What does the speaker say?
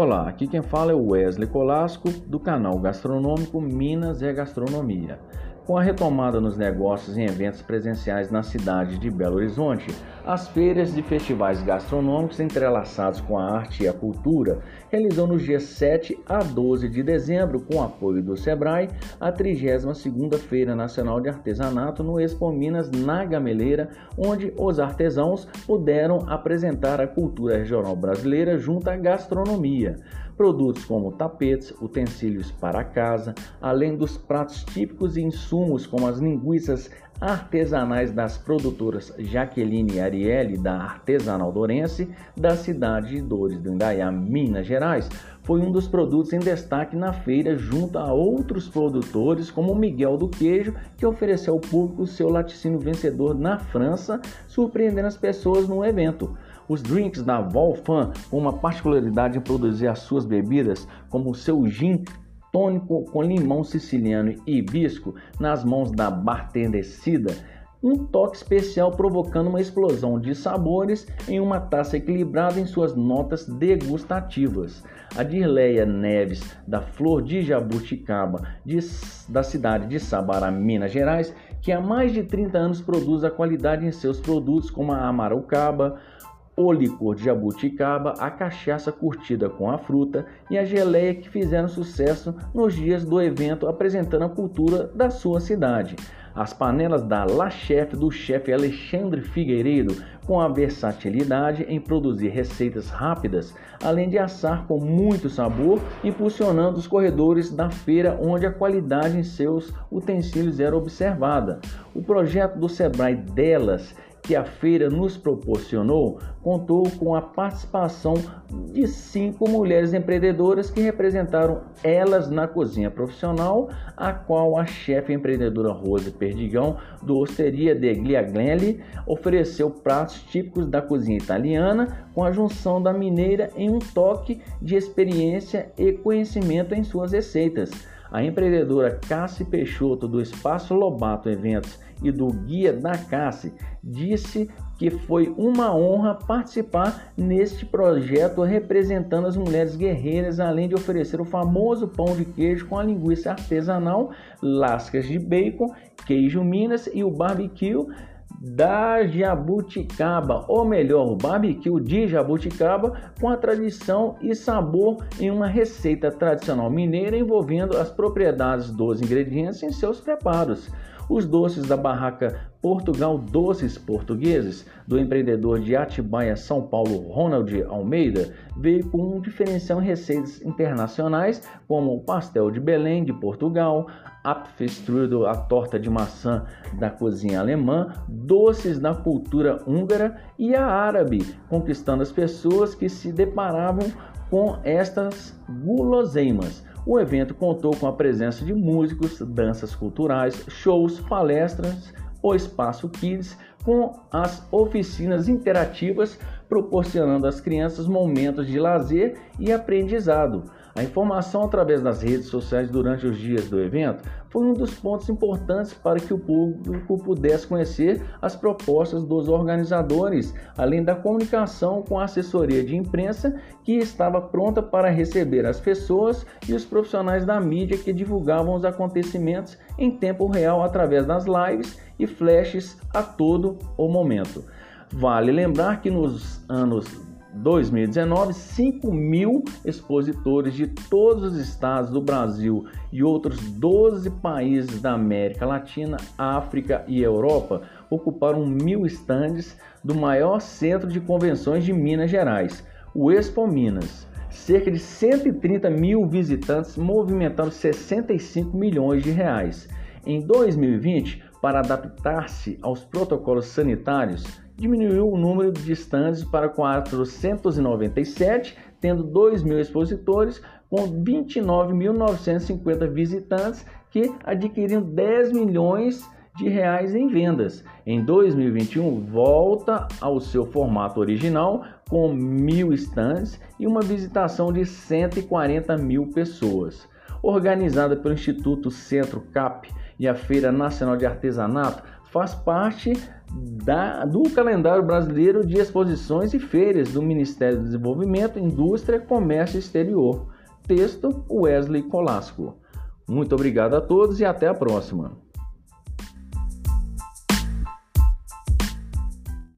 Olá, aqui quem fala é o Wesley Colasco do canal Gastronômico Minas é Gastronomia. Com a retomada nos negócios e eventos presenciais na cidade de Belo Horizonte, as feiras de festivais gastronômicos entrelaçados com a arte e a cultura realizou nos dias 7 a 12 de dezembro, com apoio do SEBRAE, a 32ª Feira Nacional de Artesanato no Expo Minas na Gameleira, onde os artesãos puderam apresentar a cultura regional brasileira junto à gastronomia. Produtos como tapetes, utensílios para casa, além dos pratos típicos e insumos como as linguiças artesanais das produtoras Jaqueline e Arielle da Artesanal Dorense, da cidade de Dores do Indaiá, Minas Gerais, foi um dos produtos em destaque na feira junto a outros produtores como Miguel do Queijo, que ofereceu ao público seu laticínio vencedor na França, surpreendendo as pessoas no evento. Os drinks da Volfan, com uma particularidade em produzir as suas bebidas, como o seu gin tônico com limão siciliano e hibisco, nas mãos da bartendecida, um toque especial provocando uma explosão de sabores em uma taça equilibrada em suas notas degustativas. A Dirleia Neves, da Flor de Jabuticaba, de, da cidade de Sabará, Minas Gerais, que há mais de 30 anos produz a qualidade em seus produtos como a Amarucaba, o licor de jabuticaba, a cachaça curtida com a fruta e a geleia que fizeram sucesso nos dias do evento apresentando a cultura da sua cidade. As panelas da La Chef do chefe Alexandre Figueiredo, com a versatilidade em produzir receitas rápidas, além de assar com muito sabor, impulsionando os corredores da feira onde a qualidade em seus utensílios era observada. O projeto do Sebrae delas que a feira nos proporcionou contou com a participação de cinco mulheres empreendedoras que representaram elas na cozinha profissional, a qual a chefe empreendedora Rose Perdigão, do Osteria de Gliaglelli, ofereceu pratos típicos da cozinha italiana com a junção da mineira em um toque de experiência e conhecimento em suas receitas. A empreendedora Cassi Peixoto do Espaço Lobato Eventos e do Guia da Cassi disse que foi uma honra participar neste projeto representando as mulheres guerreiras, além de oferecer o famoso pão de queijo com a linguiça artesanal, lascas de bacon, queijo Minas e o barbecue da jabuticaba, ou melhor, o barbecue de jabuticaba com a tradição e sabor em uma receita tradicional mineira envolvendo as propriedades dos ingredientes em seus preparos. Os doces da barraca Portugal Doces Portugueses, do empreendedor de Atibaia, São Paulo, Ronald Almeida, veio com um diferencial em receitas internacionais, como o pastel de Belém de Portugal, Apfelstrudel, a torta de maçã da cozinha alemã, doces da cultura húngara e a árabe, conquistando as pessoas que se deparavam com estas guloseimas. O evento contou com a presença de músicos, danças culturais, shows, palestras, o Espaço Kids, com as oficinas interativas, proporcionando às crianças momentos de lazer e aprendizado. A informação através das redes sociais durante os dias do evento foi um dos pontos importantes para que o público pudesse conhecer as propostas dos organizadores, além da comunicação com a assessoria de imprensa que estava pronta para receber as pessoas e os profissionais da mídia que divulgavam os acontecimentos em tempo real através das lives e flashes a todo o momento. Vale lembrar que nos anos 2019, 5 mil expositores de todos os estados do Brasil e outros 12 países da América Latina, África e Europa ocuparam mil estandes do maior centro de convenções de Minas Gerais, o Expo Minas. Cerca de 130 mil visitantes movimentaram 65 milhões de reais. Em 2020, para adaptar-se aos protocolos sanitários, diminuiu o número de estandes para 497, tendo 2 mil expositores, com 29.950 visitantes que adquiriram 10 milhões de reais em vendas. Em 2021, volta ao seu formato original, com mil estandes e uma visitação de 140 mil pessoas. Organizada pelo Instituto Centro CAP e a Feira Nacional de Artesanato faz parte da, do calendário brasileiro de exposições e feiras do Ministério do Desenvolvimento, Indústria, Comércio Exterior. Texto Wesley Colasco. Muito obrigado a todos e até a próxima.